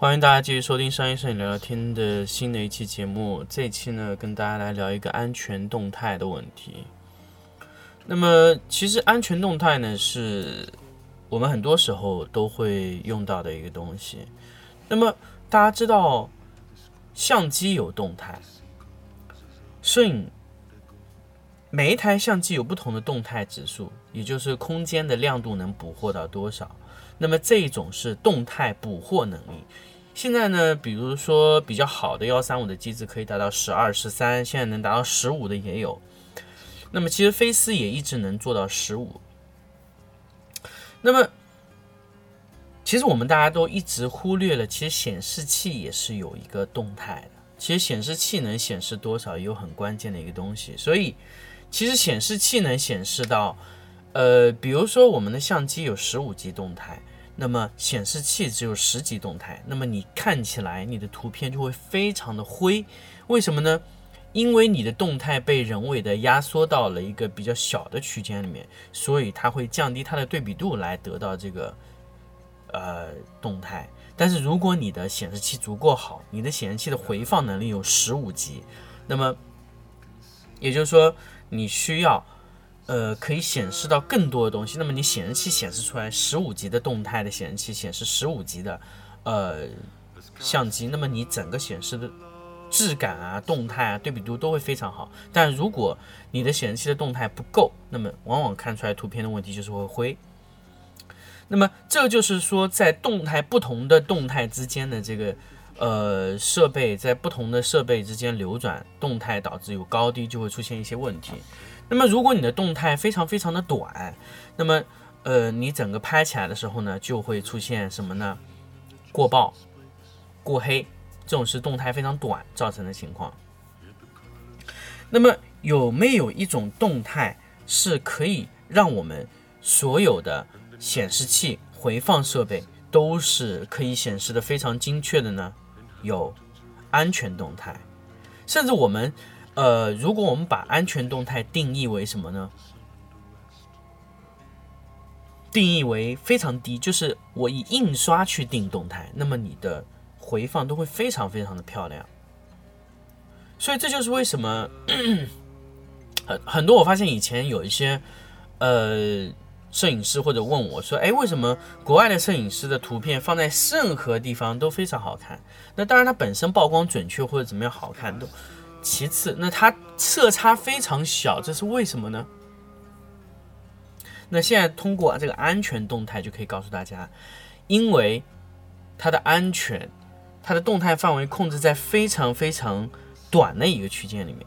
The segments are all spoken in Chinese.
欢迎大家继续收听商业摄影聊聊天的新的一期节目。这一期呢，跟大家来聊一个安全动态的问题。那么，其实安全动态呢，是我们很多时候都会用到的一个东西。那么，大家知道，相机有动态，摄影每一台相机有不同的动态指数，也就是空间的亮度能捕获到多少。那么这一种是动态捕获能力。现在呢，比如说比较好的幺三五的机子可以达到十二、十三，现在能达到十五的也有。那么其实菲斯也一直能做到十五。那么其实我们大家都一直忽略了，其实显示器也是有一个动态的。其实显示器能显示多少，有很关键的一个东西。所以其实显示器能显示到，呃，比如说我们的相机有十五级动态。那么显示器只有十级动态，那么你看起来你的图片就会非常的灰，为什么呢？因为你的动态被人为的压缩到了一个比较小的区间里面，所以它会降低它的对比度来得到这个呃动态。但是如果你的显示器足够好，你的显示器的回放能力有十五级，那么也就是说你需要。呃，可以显示到更多的东西。那么你显示器显示出来十五级的动态的显示器显示十五级的呃相机，那么你整个显示的质感啊、动态啊、对比度都会非常好。但如果你的显示器的动态不够，那么往往看出来图片的问题就是会灰。那么这就是说，在动态不同的动态之间的这个呃设备在不同的设备之间流转动态，导致有高低就会出现一些问题。那么，如果你的动态非常非常的短，那么，呃，你整个拍起来的时候呢，就会出现什么呢？过曝、过黑，这种是动态非常短造成的情况。那么，有没有一种动态是可以让我们所有的显示器、回放设备都是可以显示的非常精确的呢？有，安全动态，甚至我们。呃，如果我们把安全动态定义为什么呢？定义为非常低，就是我以印刷去定动态，那么你的回放都会非常非常的漂亮。所以这就是为什么 很很多我发现以前有一些呃摄影师或者问我说，哎，为什么国外的摄影师的图片放在任何地方都非常好看？那当然，它本身曝光准确或者怎么样好看都。其次，那它色差非常小，这是为什么呢？那现在通过这个安全动态就可以告诉大家，因为它的安全，它的动态范围控制在非常非常短的一个区间里面，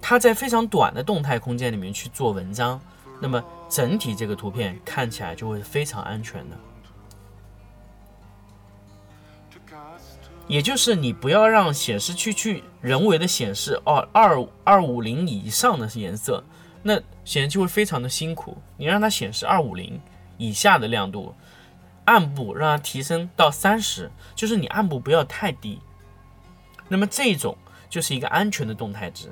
它在非常短的动态空间里面去做文章，那么整体这个图片看起来就会非常安全的。也就是你不要让显示器去人为的显示哦二二五零以上的颜色，那显示器会非常的辛苦。你让它显示二五零以下的亮度，暗部让它提升到三十，就是你暗部不要太低。那么这种就是一个安全的动态值。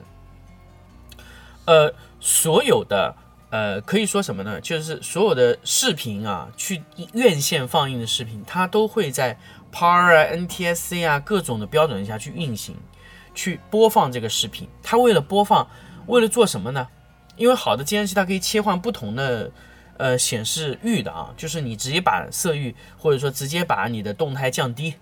呃，所有的呃可以说什么呢？就是所有的视频啊，去院线放映的视频，它都会在。PAR 啊，NTSC 啊，各种的标准下去运行，去播放这个视频。它为了播放，为了做什么呢？因为好的监视器它可以切换不同的呃显示域的啊，就是你直接把色域，或者说直接把你的动态降低，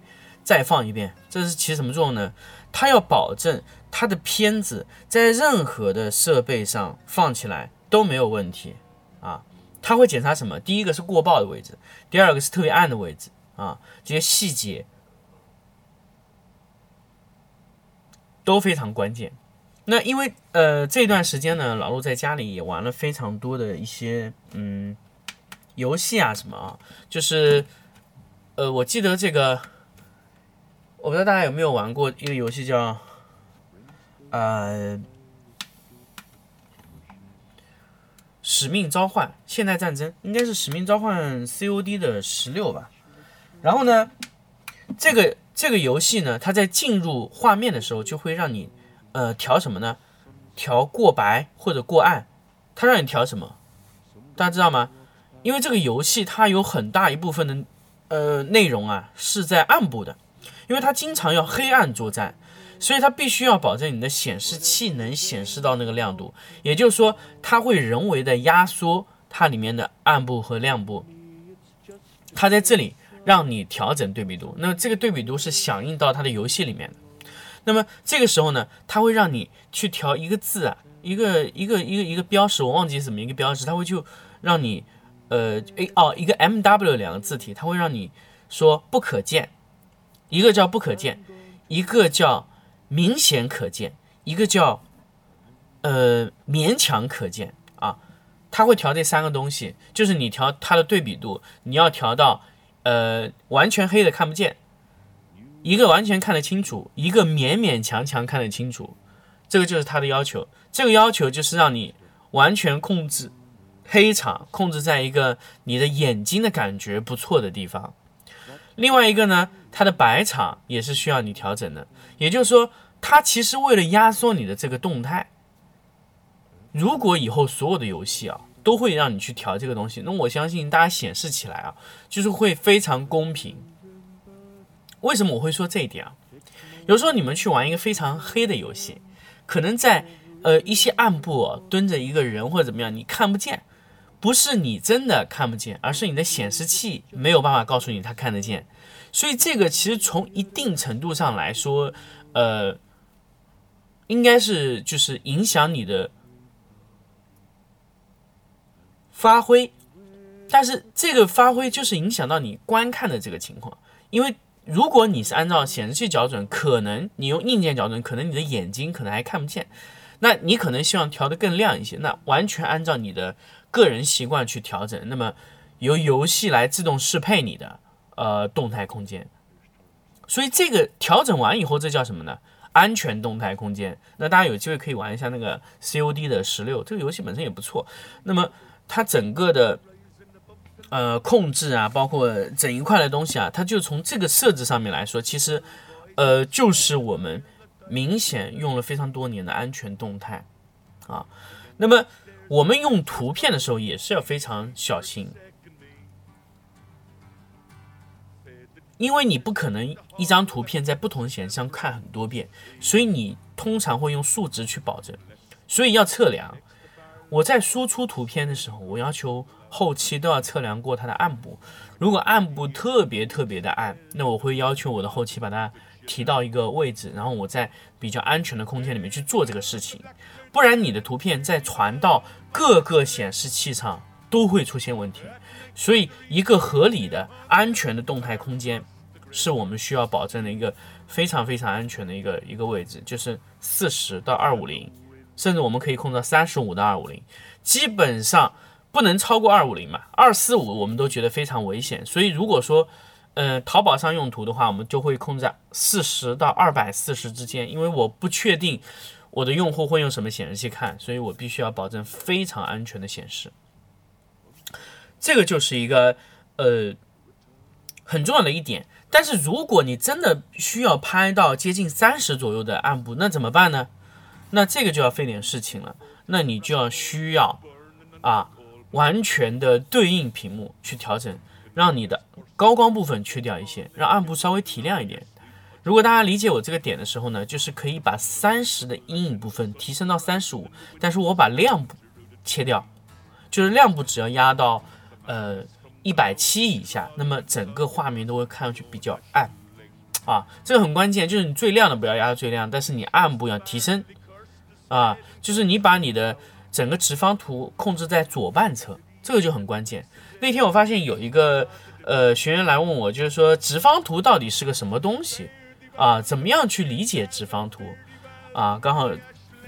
再放一遍。这是起什么作用呢？它要保证它的片子在任何的设备上放起来都没有问题啊。它会检查什么？第一个是过曝的位置，第二个是特别暗的位置。啊，这些细节都非常关键。那因为呃这段时间呢，老陆在家里也玩了非常多的一些嗯游戏啊什么啊，就是呃，我记得这个，我不知道大家有没有玩过一个游戏叫呃《使命召唤：现代战争》，应该是《使命召唤》COD 的十六吧。然后呢，这个这个游戏呢，它在进入画面的时候就会让你呃调什么呢？调过白或者过暗。它让你调什么？大家知道吗？因为这个游戏它有很大一部分的呃内容啊是在暗部的，因为它经常要黑暗作战，所以它必须要保证你的显示器能显示到那个亮度。也就是说，它会人为的压缩它里面的暗部和亮部。它在这里让你调整对比度，那么这个对比度是响应到它的游戏里面的。那么这个时候呢，它会让你去调一个字啊。一个一个一个一个标识，我忘记什么一个标识，它会就让你，呃，A 哦，一个 M W 两个字体，它会让你说不可见，一个叫不可见，一个叫明显可见，一个叫呃勉强可见啊，它会调这三个东西，就是你调它的对比度，你要调到呃完全黑的看不见，一个完全看得清楚，一个勉勉强强看得清楚。这个就是它的要求，这个要求就是让你完全控制黑场，控制在一个你的眼睛的感觉不错的地方。另外一个呢，它的白场也是需要你调整的，也就是说，它其实为了压缩你的这个动态。如果以后所有的游戏啊都会让你去调这个东西，那我相信大家显示起来啊就是会非常公平。为什么我会说这一点啊？有时候你们去玩一个非常黑的游戏。可能在呃一些暗部蹲着一个人或者怎么样，你看不见，不是你真的看不见，而是你的显示器没有办法告诉你他看得见。所以这个其实从一定程度上来说，呃，应该是就是影响你的发挥，但是这个发挥就是影响到你观看的这个情况，因为。如果你是按照显示器校准，可能你用硬件校准，可能你的眼睛可能还看不见，那你可能希望调得更亮一些，那完全按照你的个人习惯去调整，那么由游戏来自动适配你的呃动态空间。所以这个调整完以后，这叫什么呢？安全动态空间。那大家有机会可以玩一下那个 COD 的十六，这个游戏本身也不错。那么它整个的。呃，控制啊，包括整一块的东西啊，它就从这个设置上面来说，其实，呃，就是我们明显用了非常多年的安全动态啊。那么我们用图片的时候也是要非常小心，因为你不可能一张图片在不同显示上看很多遍，所以你通常会用数值去保证，所以要测量。我在输出图片的时候，我要求。后期都要测量过它的暗部，如果暗部特别特别的暗，那我会要求我的后期把它提到一个位置，然后我在比较安全的空间里面去做这个事情，不然你的图片在传到各个显示器上都会出现问题。所以，一个合理的、安全的动态空间是我们需要保证的一个非常非常安全的一个一个位置，就是四十到二五零，甚至我们可以控制到三十五到二五零，基本上。不能超过二五零嘛，二四五我们都觉得非常危险，所以如果说，呃，淘宝上用图的话，我们就会控制在四十到二百四十之间，因为我不确定我的用户会用什么显示器看，所以我必须要保证非常安全的显示。这个就是一个呃很重要的一点。但是如果你真的需要拍到接近三十左右的暗部，那怎么办呢？那这个就要费点事情了，那你就要需要啊。完全的对应屏幕去调整，让你的高光部分去掉一些，让暗部稍微提亮一点。如果大家理解我这个点的时候呢，就是可以把三十的阴影部分提升到三十五，但是我把亮部切掉，就是亮部只要压到呃一百七以下，那么整个画面都会看上去比较暗啊，这个很关键，就是你最亮的不要压到最亮，但是你暗部要提升啊，就是你把你的。整个直方图控制在左半侧，这个就很关键。那天我发现有一个呃学员来问我，就是说直方图到底是个什么东西啊？怎么样去理解直方图啊？刚好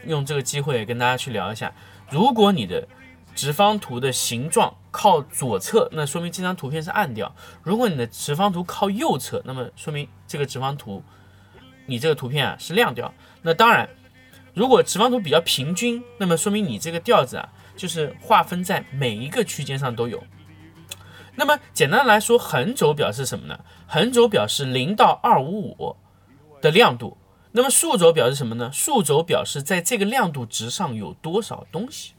用这个机会跟大家去聊一下。如果你的直方图的形状靠左侧，那说明这张图片是暗调；如果你的直方图靠右侧，那么说明这个直方图，你这个图片啊是亮调。那当然，如果直方图比较平均，那么说明你这个调子啊，就是划分在每一个区间上都有。那么简单来说，横轴表示什么呢？横轴表示零到二五五的亮度。那么竖轴表示什么呢？竖轴表示在这个亮度值上有多少东西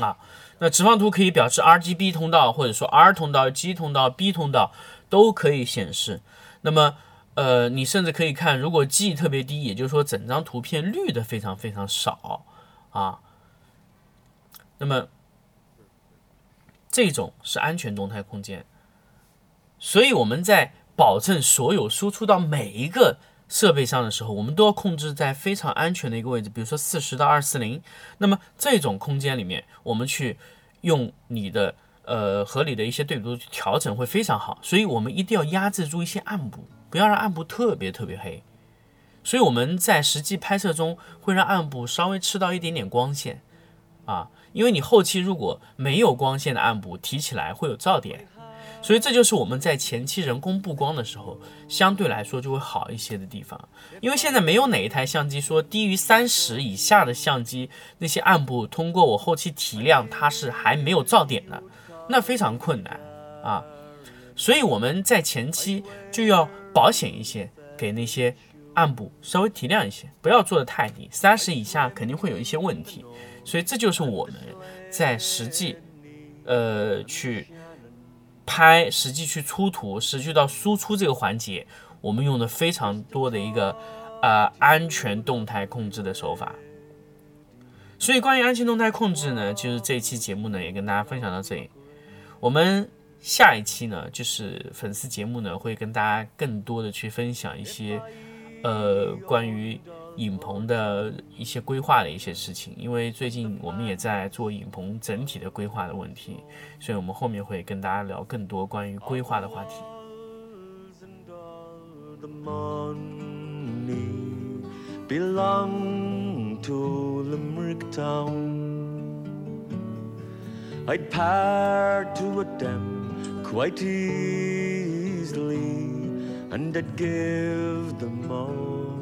啊？那直方图可以表示 RGB 通道，或者说 R 通道、G 通道、B 通道都可以显示。那么，呃，你甚至可以看，如果 G 特别低，也就是说整张图片绿的非常非常少啊。那么这种是安全动态空间。所以我们在保证所有输出到每一个。设备上的时候，我们都要控制在非常安全的一个位置，比如说四十到二四零。那么这种空间里面，我们去用你的呃合理的一些对比度去调整会非常好。所以我们一定要压制住一些暗部，不要让暗部特别特别黑。所以我们在实际拍摄中会让暗部稍微吃到一点点光线啊，因为你后期如果没有光线的暗部提起来会有噪点。所以这就是我们在前期人工布光的时候，相对来说就会好一些的地方。因为现在没有哪一台相机说低于三十以下的相机，那些暗部通过我后期提亮，它是还没有噪点的，那非常困难啊。所以我们在前期就要保险一些，给那些暗部稍微提亮一些，不要做的太低，三十以下肯定会有一些问题。所以这就是我们在实际，呃，去。拍实际去出图，实际到输出这个环节，我们用的非常多的一个呃安全动态控制的手法。所以关于安全动态控制呢，就是这期节目呢也跟大家分享到这里。我们下一期呢，就是粉丝节目呢，会跟大家更多的去分享一些呃关于。影棚的一些规划的一些事情，因为最近我们也在做影棚整体的规划的问题，所以我们后面会跟大家聊更多关于规划的话题。I'd pair to a them quite easily, and I'd give them all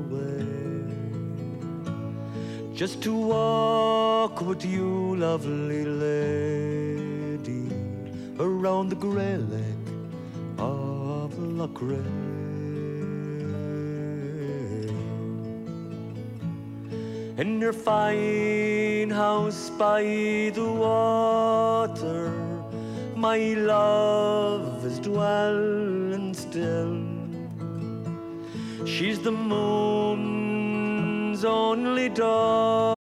away. Just to walk with you, lovely lady, around the grey lake of Loch In your fine house by the water, my love is dwelling still. She's the moon's only dog.